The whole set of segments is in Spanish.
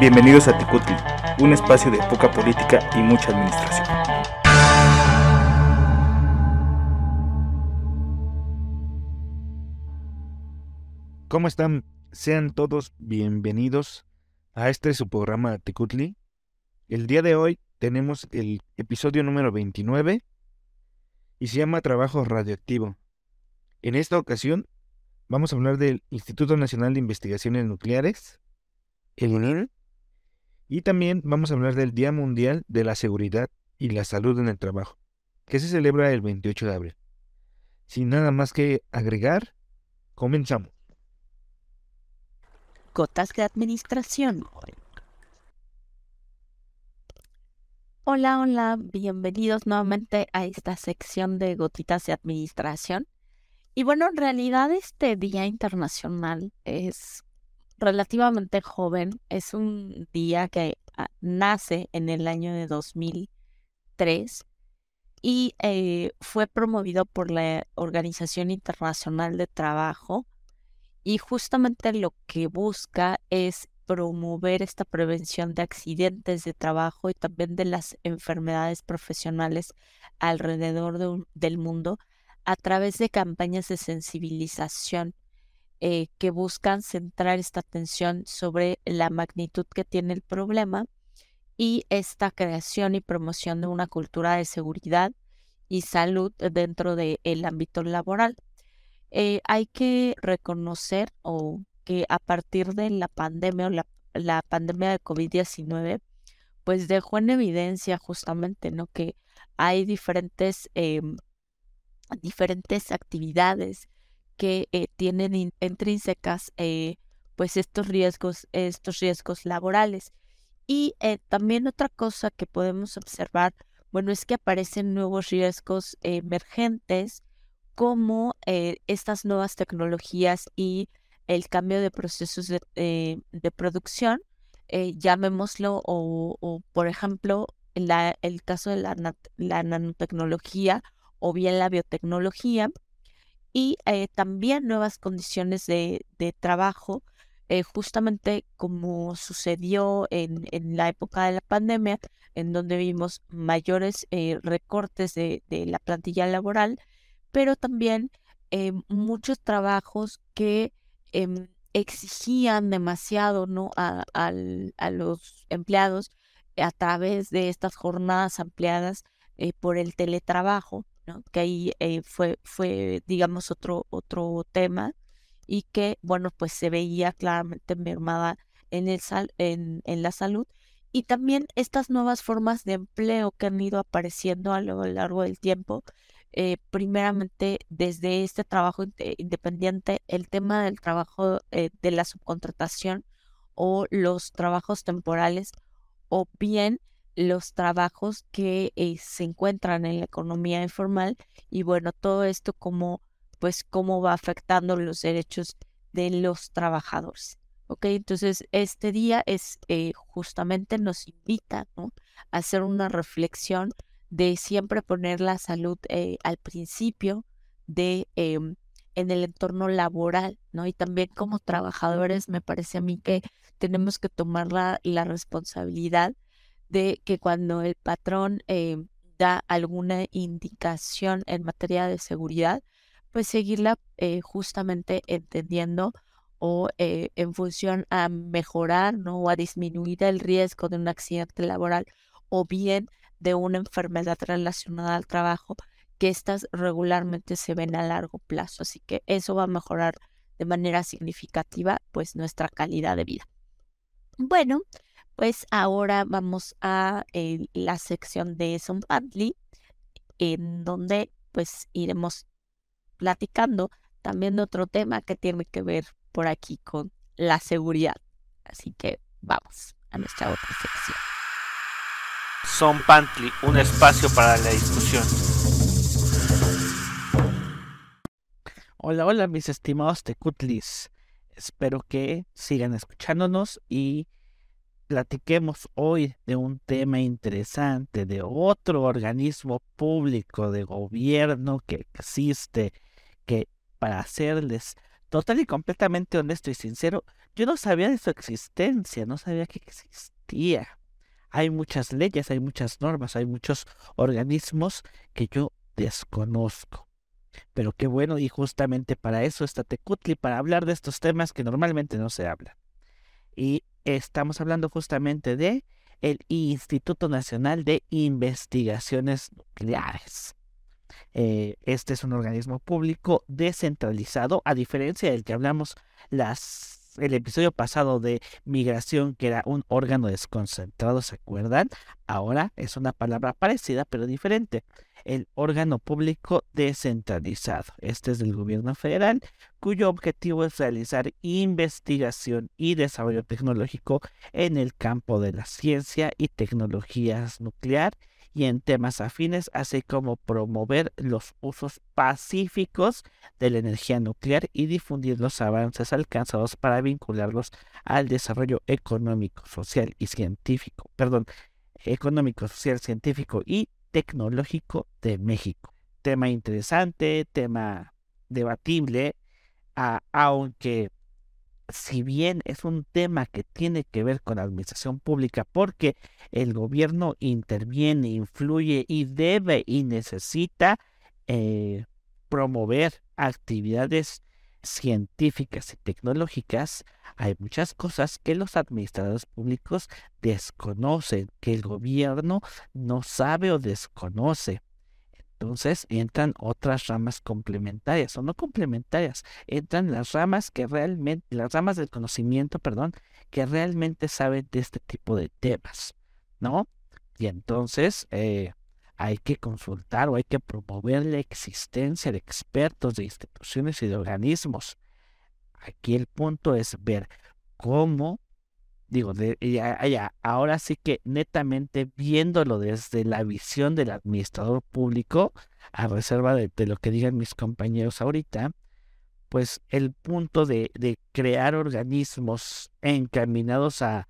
Bienvenidos a Ticutli, un espacio de poca política y mucha administración. ¿Cómo están? Sean todos bienvenidos a este su programa Ticutli. El día de hoy tenemos el episodio número 29 y se llama Trabajo Radioactivo. En esta ocasión vamos a hablar del Instituto Nacional de Investigaciones Nucleares, el ININ, y también vamos a hablar del Día Mundial de la Seguridad y la Salud en el Trabajo, que se celebra el 28 de abril. Sin nada más que agregar, comenzamos. Gotas de Administración. Hola, hola, bienvenidos nuevamente a esta sección de Gotitas de Administración. Y bueno, en realidad este Día Internacional es relativamente joven. Es un día que ah, nace en el año de 2003 y eh, fue promovido por la Organización Internacional de Trabajo y justamente lo que busca es promover esta prevención de accidentes de trabajo y también de las enfermedades profesionales alrededor del mundo a través de campañas de sensibilización eh, que buscan centrar esta atención sobre la magnitud que tiene el problema y esta creación y promoción de una cultura de seguridad y salud dentro del ámbito laboral. Eh, hay que reconocer o que a partir de la pandemia o la, pandemia de COVID-19, pues dejó en evidencia justamente ¿no? que hay diferentes, em, diferentes actividades que eh, tienen intrínsecas eh, pues estos riesgos, estos riesgos laborales. Y eh, también otra cosa que podemos observar, bueno, es que aparecen nuevos riesgos emergentes como estas nuevas tecnologías y el cambio de procesos de, producción, llamémoslo, o, por ejemplo, la, el caso de la, la nanotecnología o bien la biotecnología, y eh, también nuevas condiciones de, trabajo, eh, justamente como sucedió en, la época de la pandemia, en donde vimos mayores eh, recortes de, la plantilla laboral, pero también muchos trabajos que em, exigían demasiado ¿no? a, a los empleados a través de estas jornadas ampliadas por el teletrabajo que ahí eh, fue, fue, digamos, otro, otro tema y que, bueno, pues se veía claramente mermada en, el en, en la salud. Y también estas nuevas formas de empleo que han ido apareciendo a lo largo del tiempo, eh, primeramente desde este trabajo independiente, el tema del trabajo eh, de la subcontratación o los trabajos temporales, o bien los trabajos que eh, se encuentran en la economía informal y bueno, todo esto como pues cómo va afectando los derechos de los trabajadores. ¿Ok? Entonces, este día es eh, justamente nos invita a hacer una reflexión de siempre poner la salud eh, al principio de em, en el entorno laboral, ¿no? Y también como trabajadores me parece a mí que tenemos que tomar la, la responsabilidad de que cuando el patrón eh, da alguna indicación en materia de seguridad, pues seguirla eh, justamente entendiendo o eh, en función a mejorar ¿no? o a disminuir el riesgo de un accidente laboral o bien de una enfermedad relacionada al trabajo, que estas regularmente se ven a largo plazo. Así que eso va a mejorar de manera significativa pues nuestra calidad de vida. Bueno, pues ahora vamos a eh, la sección de Zompantli, en donde pues iremos platicando también de otro tema que tiene que ver por aquí con la seguridad. Así que vamos a nuestra otra sección. Zompantli, un espacio para la discusión. Hola, hola mis estimados tecutlis. Espero que sigan escuchándonos y platiquemos hoy de un tema interesante, de otro organismo público de gobierno que existe, que para serles total y completamente honesto y sincero, yo no sabía de su existencia, no sabía que existía. Hay muchas leyes, hay muchas normas, hay muchos organismos que yo desconozco. Pero qué bueno, y justamente para eso está Tecutli, para hablar de estos temas que normalmente no se hablan. Y estamos hablando justamente de el Instituto Nacional de Investigaciones Nucleares. Eh, este es un organismo público descentralizado, a diferencia del que hablamos las el episodio pasado de migración, que era un órgano desconcentrado, ¿se acuerdan? Ahora es una palabra parecida, pero diferente. El órgano público descentralizado. Este es del gobierno federal, cuyo objetivo es realizar investigación y desarrollo tecnológico en el campo de la ciencia y tecnologías nuclear y en temas afines, así como promover los usos pacíficos de la energía nuclear y difundir los avances alcanzados para vincularlos al desarrollo económico, social y científico, perdón, económico, social, científico y tecnológico de México. Tema interesante, tema debatible, aunque si bien es un tema que tiene que ver con la administración pública porque el gobierno interviene, influye y debe y necesita eh, promover actividades científicas y tecnológicas, hay muchas cosas que los administradores públicos desconocen, que el gobierno no sabe o desconoce. Entonces entran otras ramas complementarias, o no complementarias, entran las ramas que realmente, las ramas del conocimiento, perdón, que realmente saben de este tipo de temas, ¿no? Y entonces eh, hay que consultar o hay que promover la existencia de expertos, de instituciones y de organismos. Aquí el punto es ver cómo digo, de, ya, ahora sí que netamente viéndolo desde la visión del administrador público, a reserva de, lo que digan mis compañeros ahorita, pues el punto de, crear organismos encaminados a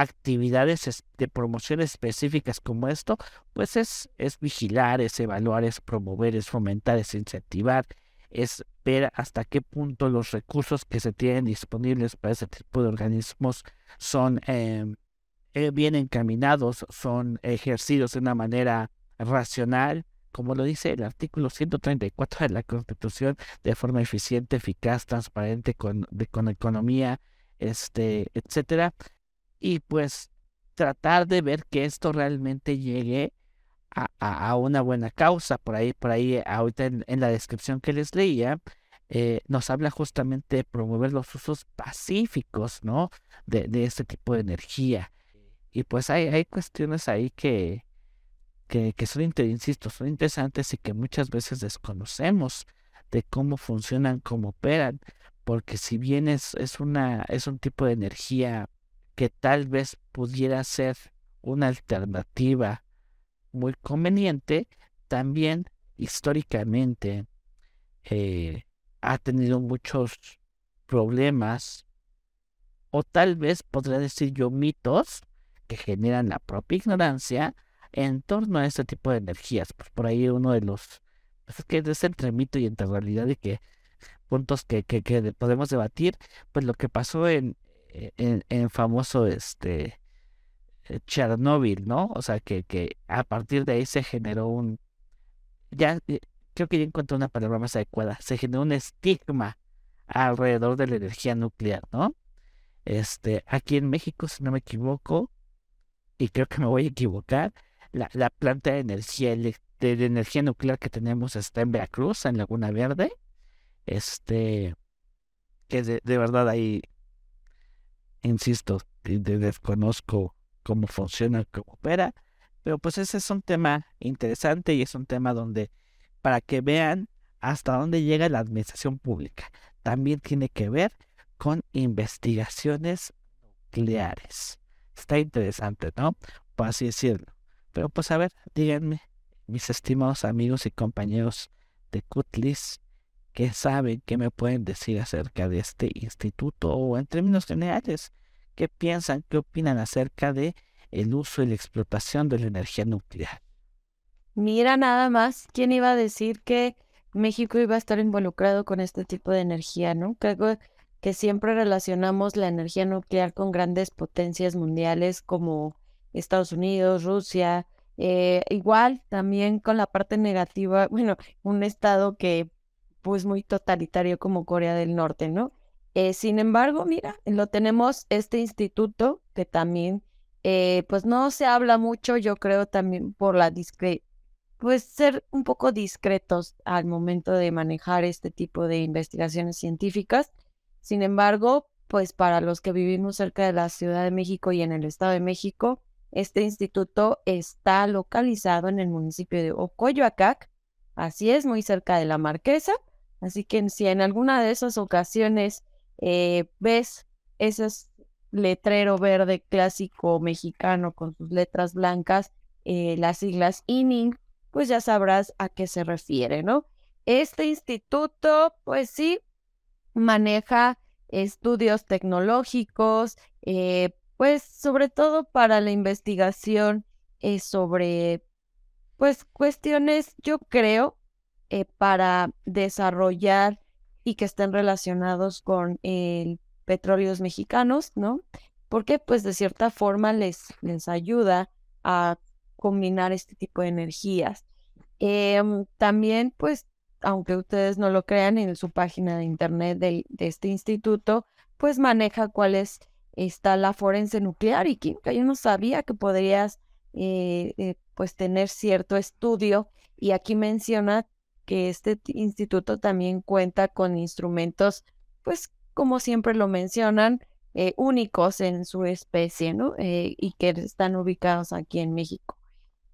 actividades de promoción específicas como esto, pues es, es vigilar, es evaluar, es promover, es fomentar, es incentivar, es ver hasta qué punto los recursos que se tienen disponibles para ese tipo de organismos son em, eh, bien encaminados, son ejercidos de una manera racional, como lo dice el artículo 134 de la Constitución, de forma eficiente, eficaz, transparente, con, con economía, este, etcétera. Y pues tratar de ver que esto realmente llegue a, una buena causa. Por ahí, por ahí, ahorita en, la descripción que les leía, eh, nos habla justamente de promover los usos pacíficos, ¿no? De, de este tipo de energía. Y pues hay, hay cuestiones ahí que, que, que son, insisto, son interesantes y que muchas veces desconocemos de cómo funcionan, cómo operan, porque si bien es, es, una, es un tipo de energía que tal vez pudiera ser una alternativa muy conveniente, también históricamente eh, ha tenido muchos problemas o tal vez podría decir yo mitos que generan la propia ignorancia en torno a este tipo de energías. Pues por ahí uno de los pues es que es entre mito y entre realidad y que puntos que, que, que podemos debatir, pues lo que pasó en, en, en famoso este eh, Chernobyl, ¿no? O sea, que, que a partir de ahí se generó un, ya eh, creo que ya encontré una palabra más adecuada, se generó un estigma alrededor de la energía nuclear, ¿no? Este, aquí en México, si no me equivoco, y creo que me voy a equivocar, la, la planta de energía, de, energía nuclear que tenemos está en Veracruz, en Laguna Verde, este, que de, de verdad ahí, insisto, desconozco cómo funciona, cómo opera. Pero pues ese es un tema interesante y es un tema donde para que vean hasta dónde llega la administración pública. También tiene que ver con investigaciones nucleares. Está interesante, ¿no? Por así decirlo. Pero pues a ver, díganme, mis estimados amigos y compañeros de Cutlis, ¿qué saben, qué me pueden decir acerca de este instituto o en términos generales? ¿Qué piensan, qué opinan acerca de el uso y la explotación de la energía nuclear? Mira nada más, ¿quién iba a decir que México iba a estar involucrado con este tipo de energía, no? Que, que siempre relacionamos la energía nuclear con grandes potencias mundiales como Estados Unidos, Rusia, eh, igual también con la parte negativa, bueno, un estado que pues muy totalitario como Corea del Norte, ¿no? Eh, sin embargo, mira, lo tenemos este instituto que también, eh, pues no se habla mucho, yo creo también por la discre pues ser un poco discretos al momento de manejar este tipo de investigaciones científicas. Sin embargo, pues para los que vivimos cerca de la Ciudad de México y en el Estado de México, este instituto está localizado en el municipio de Ocoyoacac, así es, muy cerca de la Marquesa. Así que si en alguna de esas ocasiones eh, ves ese letrero verde clásico mexicano con sus letras blancas, eh, las siglas ININ, pues ya sabrás a qué se refiere, ¿no? Este instituto, pues sí, maneja estudios tecnológicos, eh, pues sobre todo para la investigación sobre, pues cuestiones, yo creo, eh, para desarrollar y que estén relacionados con el petróleos mexicanos, ¿no? Porque pues de cierta forma les, les ayuda a combinar este tipo de energías. Em, también pues aunque ustedes no lo crean, en su página de internet de, este instituto, pues maneja cuál es está la forense nuclear y química. Yo no sabía que podrías eh, eh, pues tener cierto estudio y aquí menciona que este instituto también cuenta con instrumentos, pues como siempre lo mencionan, eh, únicos en su especie, ¿no? y que están ubicados aquí en México.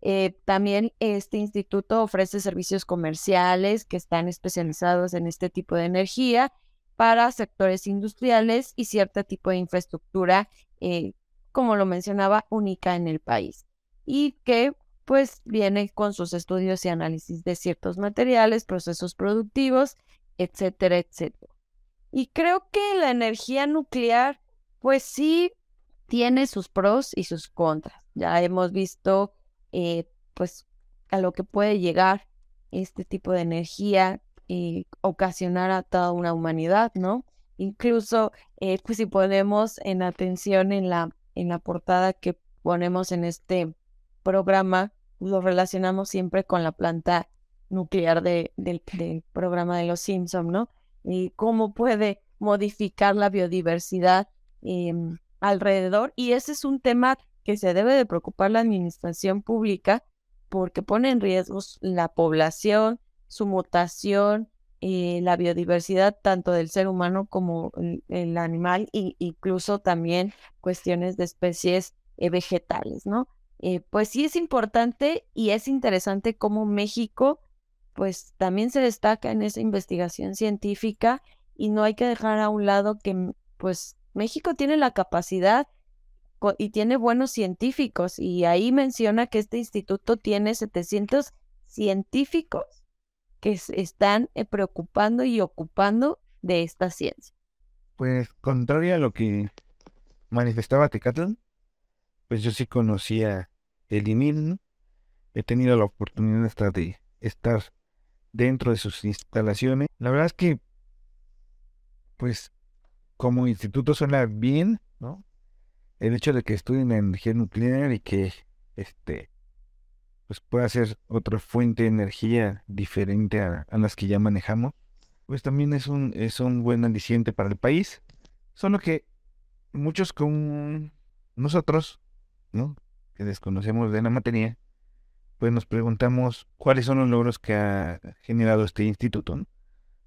Eh, también este instituto ofrece servicios comerciales que están especializados en este tipo de energía para sectores industriales y cierto tipo de infraestructura, eh, como lo mencionaba, única en el país. Y que pues viene con sus estudios y análisis de ciertos materiales, procesos productivos, etcétera, etcétera. Y creo que la energía nuclear, pues sí, tiene sus pros y sus contras. Ya hemos visto eh, pues a lo que puede llegar este tipo de energía y ocasionar a toda una humanidad, ¿no? Incluso, eh, pues si ponemos en atención en la, en la portada que ponemos en este programa, lo relacionamos siempre con la planta nuclear del, programa de los Simpson, ¿no? Y cómo puede modificar la biodiversidad em, alrededor. Y ese es un tema que se debe de preocupar la administración pública porque pone en riesgo la población, su mutación, eh, la biodiversidad tanto del ser humano como el, animal e incluso también cuestiones de especies eh, vegetales, ¿no? Eh, pues sí es importante y es interesante cómo México pues también se destaca en esa investigación científica y no hay que dejar a un lado que pues México tiene la capacidad y tiene buenos científicos y ahí menciona que este instituto tiene 700 científicos que se están eh, preocupando y ocupando de esta ciencia. Pues contrario a lo que manifestaba Tecatl, pues yo sí conocía el INIL, he tenido la oportunidad hasta de estar dentro de sus instalaciones. La verdad es que, pues, como instituto suena bien, ¿no? el hecho de que estudien energía nuclear y que este pues pueda ser otra fuente de energía diferente a, las que ya manejamos, pues también es un, es un buen aliciente para el país. Solo que muchos con nosotros, ¿no? Que desconocemos de la materia, pues nos preguntamos cuáles son los logros que ha generado este instituto, O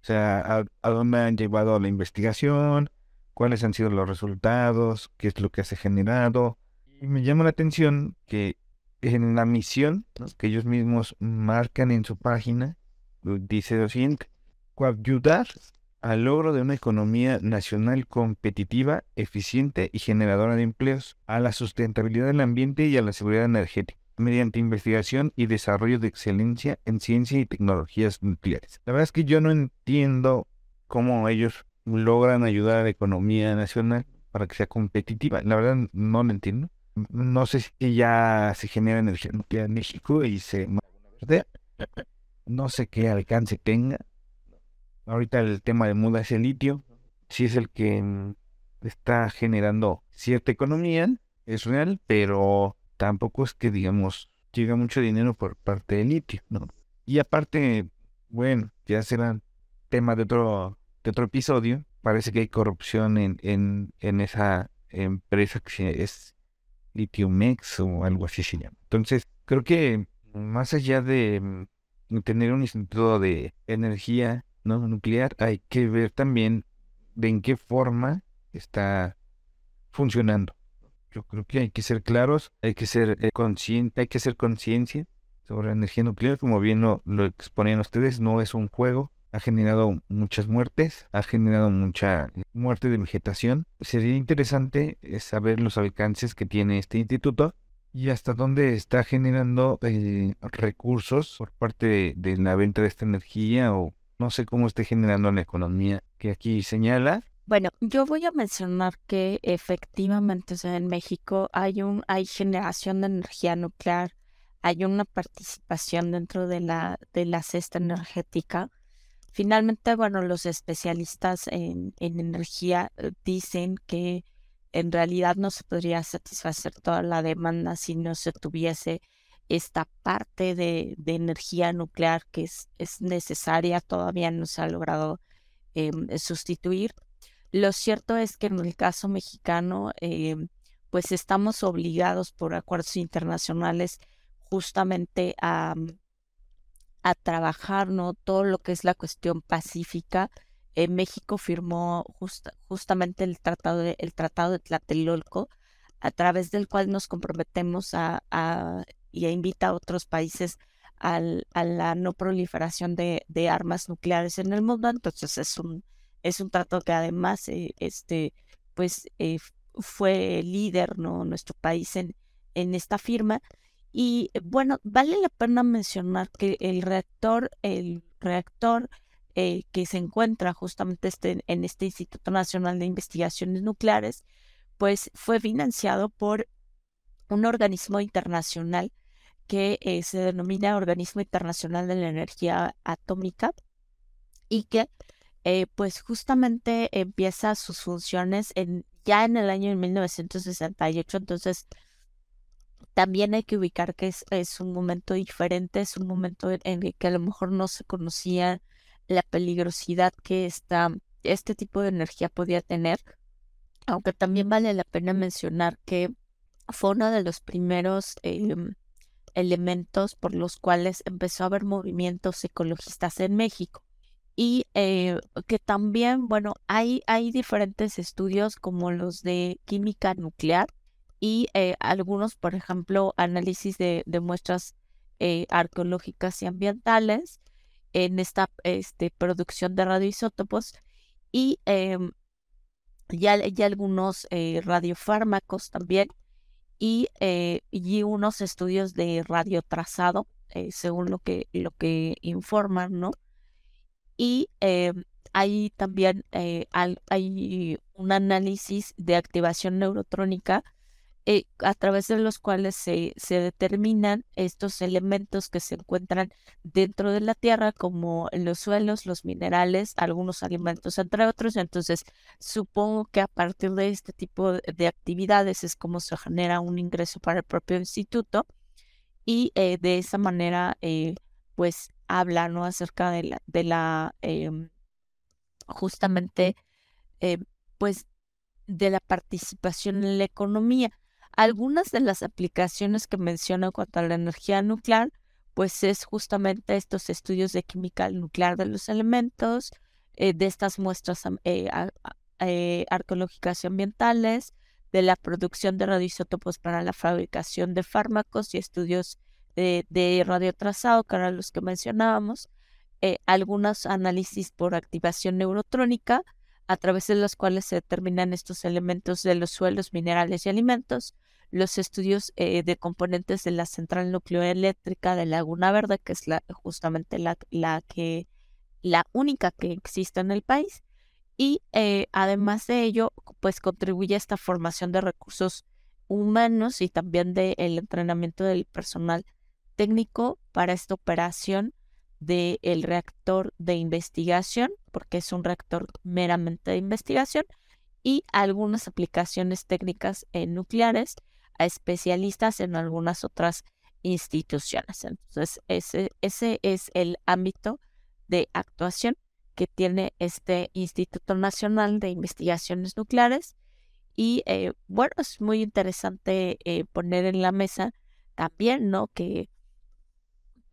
sea, a, dónde han llevado la investigación, cuáles han sido los resultados, qué es lo que se ha generado. Y me llama la atención que en la misión que ellos mismos marcan en su página, dice lo siguiente, coayudar al logro de una economía nacional competitiva, eficiente y generadora de empleos, a la sustentabilidad del ambiente y a la seguridad energética, mediante investigación y desarrollo de excelencia en ciencia y tecnologías nucleares. La verdad es que yo no entiendo cómo ellos logran ayudar a la economía nacional para que sea competitiva. La verdad no lo entiendo. No sé si ya se genera energía nuclear en México y se... No sé qué alcance tenga. Ahorita el tema de muda es el litio. sí es el que mm, está generando cierta economía, es real, pero tampoco es que, digamos, llega mucho dinero por parte del litio, ¿no? Y aparte, bueno, ya será tema de otro, de otro episodio, parece que hay corrupción en, en, en esa empresa que es Lithiumex o algo así se llama. Entonces, creo que más allá de mm, tener un instituto de energía ¿no? nuclear, hay que ver también de en qué forma está funcionando. Yo creo que hay que ser claros, hay que ser eh, consciente, hay que ser conciencia sobre la energía nuclear, como bien lo, lo exponían ustedes, no es un juego, ha generado muchas muertes, ha generado mucha muerte de vegetación. Sería interesante eh, saber los alcances que tiene este instituto y hasta dónde está generando eh, recursos por parte de, la venta de esta energía o no sé cómo esté generando la economía que aquí señala. Bueno, yo voy a mencionar que efectivamente en México hay un hay generación de energía nuclear, hay una participación dentro de la de la cesta energética Finalmente, bueno, los especialistas en, energía eh, dicen que en realidad no se podría satisfacer toda la demanda si no se tuviese esta parte de, energía nuclear que es, es, necesaria, todavía no se ha logrado em, sustituir. Lo cierto es que en el caso mexicano, em, pues estamos obligados por acuerdos internacionales justamente a, a trabajar, ¿no? Todo lo que es la cuestión pacífica. Eh, México firmó justamente el tratado, de, el tratado de Tlatelolco, a través del cual nos comprometemos a, a y invita a otros países al, a la no proliferación de, de, armas nucleares en el mundo. Entonces es un, es un tratado que además eh, este, pues, eh, fue líder, ¿no? Nuestro país en, en esta firma. Y eh, bueno, vale la pena mencionar que el reactor, el reactor eh, que se encuentra justamente este, en este Instituto Nacional de Investigaciones Nucleares, pues fue financiado por un organismo internacional que eh, se denomina Organismo Internacional de la Energía Atómica y que pues justamente empieza sus funciones en, ya en el año 1968, entonces también hay que ubicar que es, es un momento diferente, es un momento en, el que a lo mejor no se conocía la peligrosidad que esta, este tipo de energía podía tener, aunque también vale la pena mencionar que fue uno de los primeros em, elementos por los cuales empezó a haber movimientos ecologistas en México. Y eh, que también, bueno, hay, hay diferentes estudios como los de química nuclear, y eh, algunos, por ejemplo, análisis de, muestras eh, arqueológicas y ambientales en esta este, producción de radioisótopos y em, ya, ya, algunos eh, radiofármacos también y, y, unos estudios de radiotrazado, según lo que, lo que informan, ¿no? Y em, hay también hay un análisis de activación neurotrónica eh, a través de los cuales se, se, determinan estos elementos que se encuentran dentro de la tierra, como los suelos, los minerales, algunos alimentos, entre otros. Entonces, supongo que a partir de este tipo de actividades es como se genera un ingreso para el propio instituto y eh, de esa manera, eh, pues, habla ¿no? acerca de la, de la em, justamente, pues, de la participación en la economía algunas de las aplicaciones que menciono cuanto a la energía nuclear, pues es justamente estos estudios de química nuclear de los elementos, eh, de estas muestras eh, eh, arqueológicas y ambientales, de la producción de radioisótopos para la fabricación de fármacos y estudios de, de radiotrazado, que eran los que mencionábamos, algunos análisis por activación neurotrónica, a través de los cuales se determinan estos elementos de los suelos, minerales y alimentos, los estudios eh, de componentes de la central nucleoeléctrica de Laguna Verde, que es la, justamente la, la, que, la única que existe en el país. Y eh, además de ello, pues contribuye a esta formación de recursos humanos y también del entrenamiento del personal técnico para esta operación del reactor de investigación, porque es un reactor meramente de investigación, y algunas aplicaciones técnicas nucleares a especialistas en algunas otras instituciones. Entonces, ese, ese es el ámbito de actuación que tiene este Instituto Nacional de Investigaciones Nucleares. Y eh, bueno, es muy interesante eh, poner en la mesa también, ¿no? Que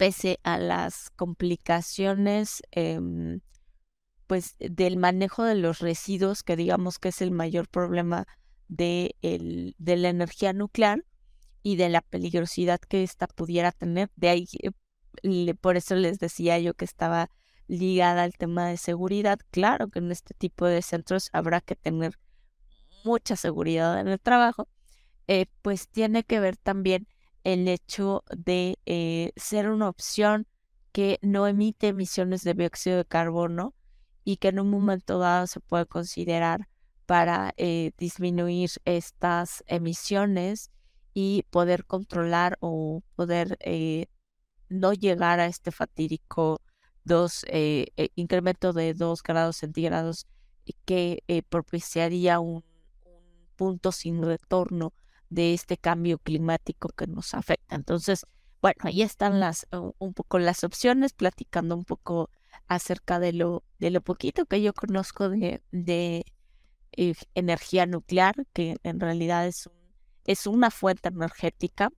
pese a las complicaciones, em, pues del manejo de los residuos, que digamos que es el mayor problema de, el, de la energía nuclear y de la peligrosidad que ésta pudiera tener. De ahí, por eso les decía yo que estaba ligada al tema de seguridad. Claro que en este tipo de centros habrá que tener mucha seguridad en el trabajo, eh, pues tiene que ver también el hecho de eh, ser una opción que no emite emisiones de dióxido de carbono y que en un momento dado se puede considerar para eh, disminuir estas emisiones y poder controlar o poder no llegar a este fatídico dos, eh, eh, incremento de 2 grados centígrados que eh, propiciaría un, punto sin retorno de este cambio climático que nos afecta. Entonces, bueno, ahí están las un poco las opciones, platicando un poco acerca de lo, de lo poquito que yo conozco de, de energía nuclear, que en realidad es, un, es una fuente energética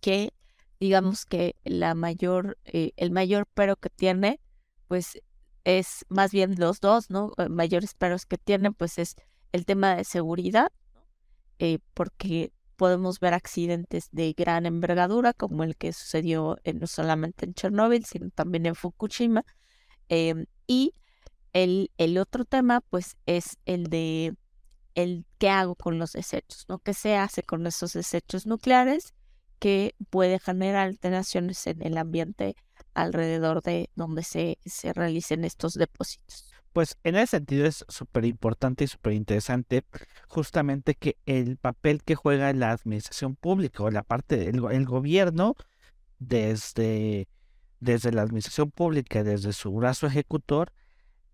que digamos que la mayor, eh, el mayor pero que tiene, pues es más bien los dos, ¿no? Eh, mayores peros que tiene, pues es el tema de seguridad, eh, porque podemos ver accidentes de gran envergadura, como el que sucedió no solamente en Chernóbil, sino también en Fukushima. Em, y el, el otro tema, pues, es el de el qué hago con los desechos, ¿no? ¿Qué se hace con esos desechos nucleares? que puede generar alteraciones en el ambiente alrededor de donde se, se realicen estos depósitos. Pues en ese sentido es súper importante y súper interesante justamente que el papel que juega la administración pública o la parte del el gobierno desde, desde la administración pública, desde su brazo ejecutor,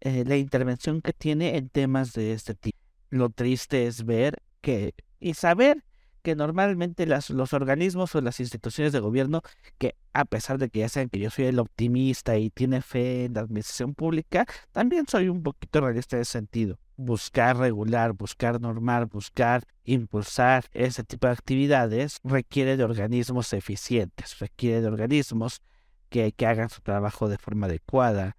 eh, la intervención que tiene en temas de este tipo. Lo triste es ver que y saber que normalmente los organismos o las instituciones de gobierno, que a pesar de que ya saben que yo soy el optimista y tiene fe en la administración pública, también soy un poquito realista en ese sentido. Buscar regular, buscar normar, buscar impulsar ese tipo de actividades requiere de organismos eficientes, requiere de organismos que, que hagan su trabajo de forma adecuada,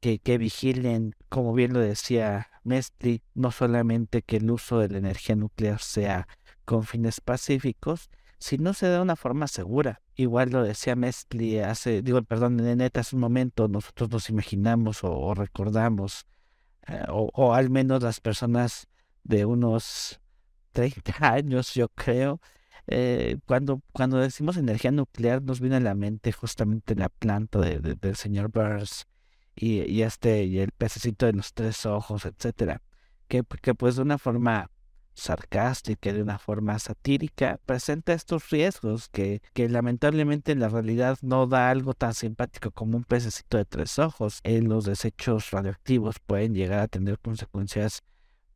que, que vigilen, como bien lo decía Mestri, no solamente que el uso de la energía nuclear sea con fines pacíficos, si no se da de una forma segura. Igual lo decía Mestli hace, digo, perdón, neta, hace un momento nosotros nos imaginamos o, recordamos, eh, o, al menos las personas de unos 30 años, yo creo, eh, cuando, cuando decimos energía nuclear nos viene a la mente justamente la planta de, del señor Burns y, y, este, y el pececito de los tres ojos, etcétera, que, que pues de una forma sarcástica, de una forma satírica, presenta estos riesgos que, que lamentablemente en la realidad no da algo tan simpático como un pececito de tres ojos. En los desechos radioactivos pueden llegar a tener consecuencias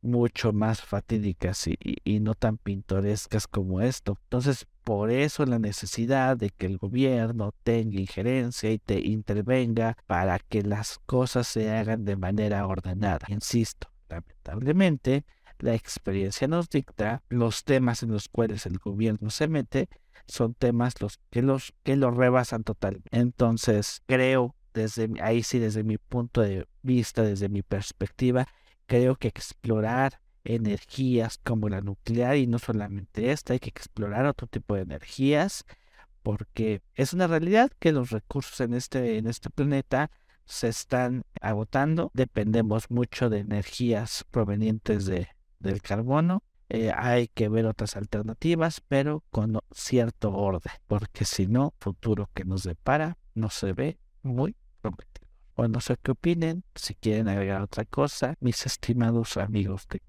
mucho más fatídicas y, y, no tan pintorescas como esto. Entonces, por eso la necesidad de que el gobierno tenga injerencia y te intervenga para que las cosas se hagan de manera ordenada. Insisto, lamentablemente, la experiencia nos dicta, los temas en los cuales el gobierno se mete son temas los que los que lo rebasan total. Entonces, creo desde ahí sí desde mi punto de vista, desde mi perspectiva, creo que explorar energías como la nuclear y no solamente esta, hay que explorar otro tipo de energías porque es una realidad que los recursos en este en este planeta se están agotando, dependemos mucho de energías provenientes de del carbono. Eh, hay que ver otras alternativas, pero con cierto orden, porque si no, futuro que nos depara no se ve muy prometedor. O no sé qué opinen, si quieren agregar otra cosa, mis estimados amigos de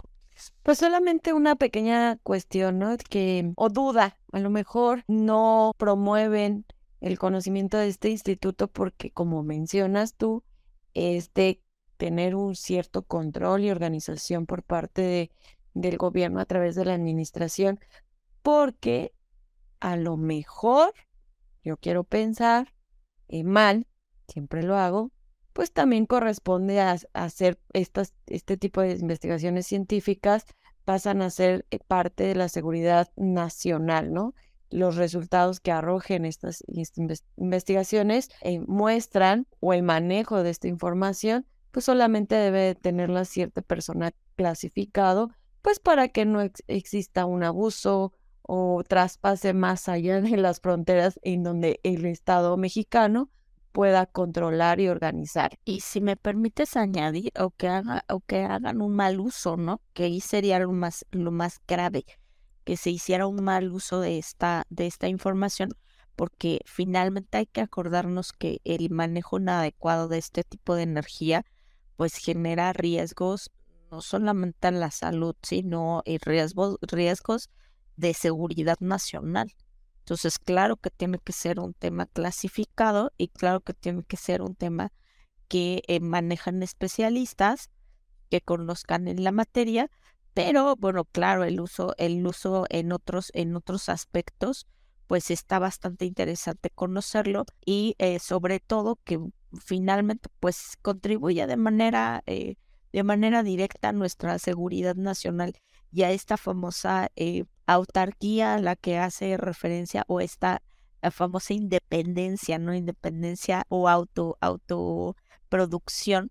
pues solamente una pequeña cuestión, ¿no? Que, o duda, a lo mejor no promueven el conocimiento de este instituto porque, como mencionas tú, es de tener un cierto control y organización por parte de, del gobierno a través de la administración, porque a lo mejor, yo quiero pensar, eh, mal, siempre lo hago, pues también corresponde a, hacer estas, este tipo de investigaciones científicas, pasan a ser eh, parte de la seguridad nacional, ¿no? Los resultados que arrojen estas, investigaciones eh, muestran o el manejo de esta información, pues solamente debe tenerla cierta persona clasificado, pues para que no exista un abuso o traspase más allá de las fronteras en donde el Estado mexicano pueda controlar y organizar. Y si me permites añadir, o que, haga, o que hagan un mal uso, ¿no? Que ahí sería lo más, lo más grave, que se hiciera un mal uso de esta, de esta información, porque finalmente hay que acordarnos que el manejo inadecuado de este tipo de energía, pues genera riesgos no solamente en la salud, sino riesgos, riesgos de seguridad nacional. Entonces, claro que tiene que ser un tema clasificado y claro que tiene que ser un tema que eh, manejan especialistas que conozcan en la materia, pero bueno, claro, el uso, el uso en otros, en otros aspectos, pues está bastante interesante conocerlo y eh, sobre todo que finalmente pues contribuye de manera, eh, de manera directa a nuestra seguridad nacional y a esta famosa autarquía a la que hace referencia o esta famosa independencia, ¿no? Independencia o auto, autoproducción,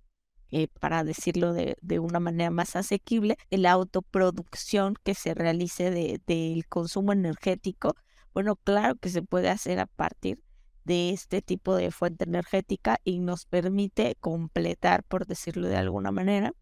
eh, para decirlo de, de, una manera más asequible, la autoproducción que se realice del de, consumo energético. Bueno, claro que se puede hacer a partir de este tipo de fuente energética y nos permite completar, por decirlo de alguna manera,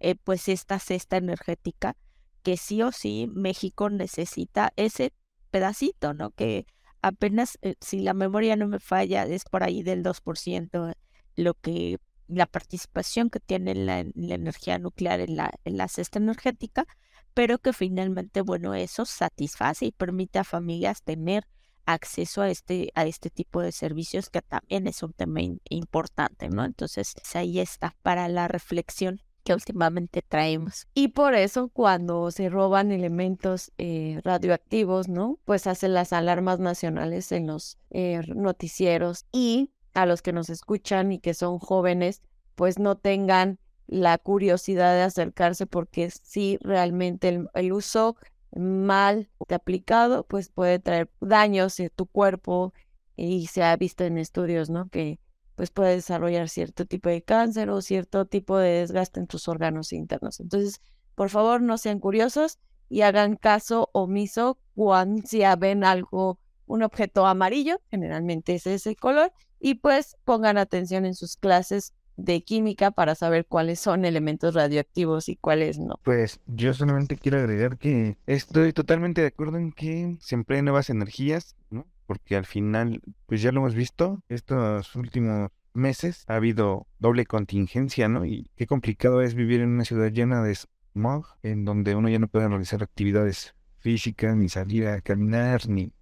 eh, pues esta cesta energética que sí o sí México necesita ese pedacito, ¿no? Que apenas, eh, si la memoria no me falla, es por ahí del 2% lo que la participación que tiene la, energía nuclear en la, en la cesta energética, pero que finalmente, bueno, eso satisface y permite a familias tener acceso a este, a este tipo de servicios que también es un tema importante, ¿no? Entonces, ahí está para la reflexión que últimamente traemos. Y por eso cuando se roban elementos eh, radioactivos, ¿no? Pues hacen las alarmas nacionales en los eh, noticieros y a los que nos escuchan y que son jóvenes, pues no tengan la curiosidad de acercarse porque si realmente el, uso mal aplicado pues puede traer daños a tu cuerpo y se ha visto en estudios, ¿no? Que pues puede desarrollar cierto tipo de cáncer o cierto tipo de desgaste en tus órganos internos. Entonces, por favor, no sean curiosos y hagan caso omiso cuando si ven algo, un objeto amarillo, generalmente es ese color, y pues pongan atención en sus clases de química para saber cuáles son elementos radioactivos y cuáles no. Pues yo solamente quiero agregar que estoy totalmente de acuerdo en que se empleen nuevas energías, ¿no? porque al final, pues ya lo hemos visto, estos últimos meses ha habido doble contingencia, ¿no? Y qué complicado es vivir en una ciudad llena de smog, en donde uno ya no puede realizar actividades físicas, ni salir a caminar, ni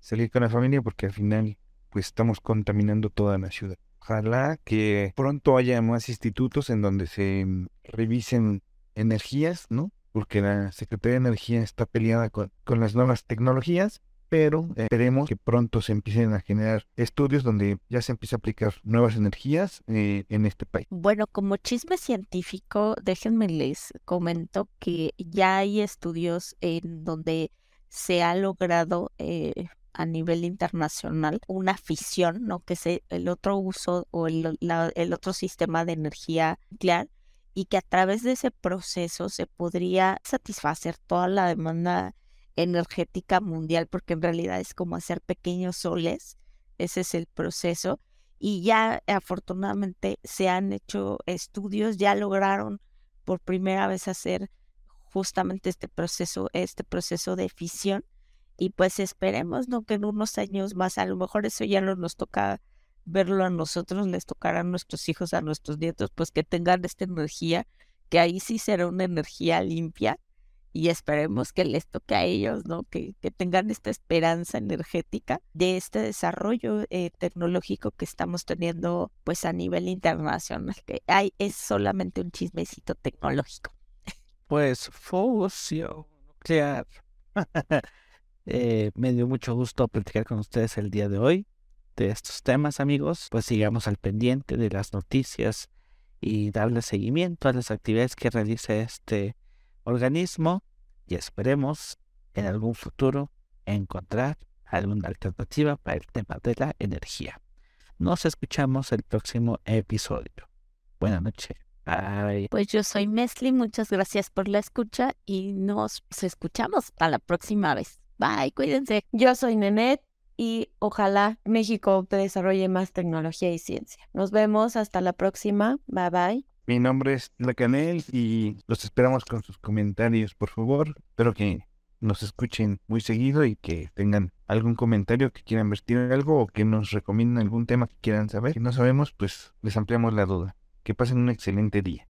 salir con la familia, porque al final, pues estamos contaminando toda la ciudad. Ojalá que pronto haya más institutos en donde se revisen energías, ¿no? Porque la Secretaría de Energía está peleada con, con las nuevas tecnologías pero esperemos que pronto se empiecen a generar estudios donde ya se empiece a aplicar nuevas energías eh, en este país. Bueno, como chisme científico, déjenme les comento que ya hay estudios en donde se ha logrado eh, a nivel internacional una fisión, ¿no? Que es el otro uso o el, el otro sistema de energía nuclear y que a través de ese proceso se podría satisfacer toda la demanda energética mundial, porque en realidad es como hacer pequeños soles, ese es el proceso. Y ya afortunadamente se han hecho estudios, ya lograron por primera vez hacer justamente este proceso, este proceso de fisión. Y pues esperemos, ¿no? Que en unos años más, a lo mejor eso ya no nos toca verlo a nosotros, les tocará a nuestros hijos, a nuestros nietos, pues que tengan esta energía, que ahí sí será una energía limpia y esperemos que les toque a ellos, ¿no? Que, que tengan esta esperanza energética de este desarrollo eh, tecnológico que estamos teniendo pues a nivel internacional, que hay, es solamente un chismecito tecnológico. Pues fusión nuclear. Eh, me dio mucho gusto platicar con ustedes el día de hoy de estos temas, amigos. Pues sigamos al pendiente de las noticias y darle seguimiento a las actividades que realiza este organismo y esperemos en algún futuro encontrar alguna alternativa para el tema de la energía. Nos escuchamos el próximo episodio. Buenas noches. Pues yo soy Mesli, muchas gracias por la escucha y nos escuchamos a la próxima vez. Bye, cuídense. Yo soy Nenet y ojalá México desarrolle más tecnología y ciencia. Nos vemos hasta la próxima. Bye bye. Mi nombre es Lacanel y los esperamos con sus comentarios, por favor. Espero que nos escuchen muy seguido y que tengan algún comentario que quieran vertir algo o que nos recomienden algún tema que quieran saber. Si no sabemos, pues les ampliamos la duda. Que pasen un excelente día.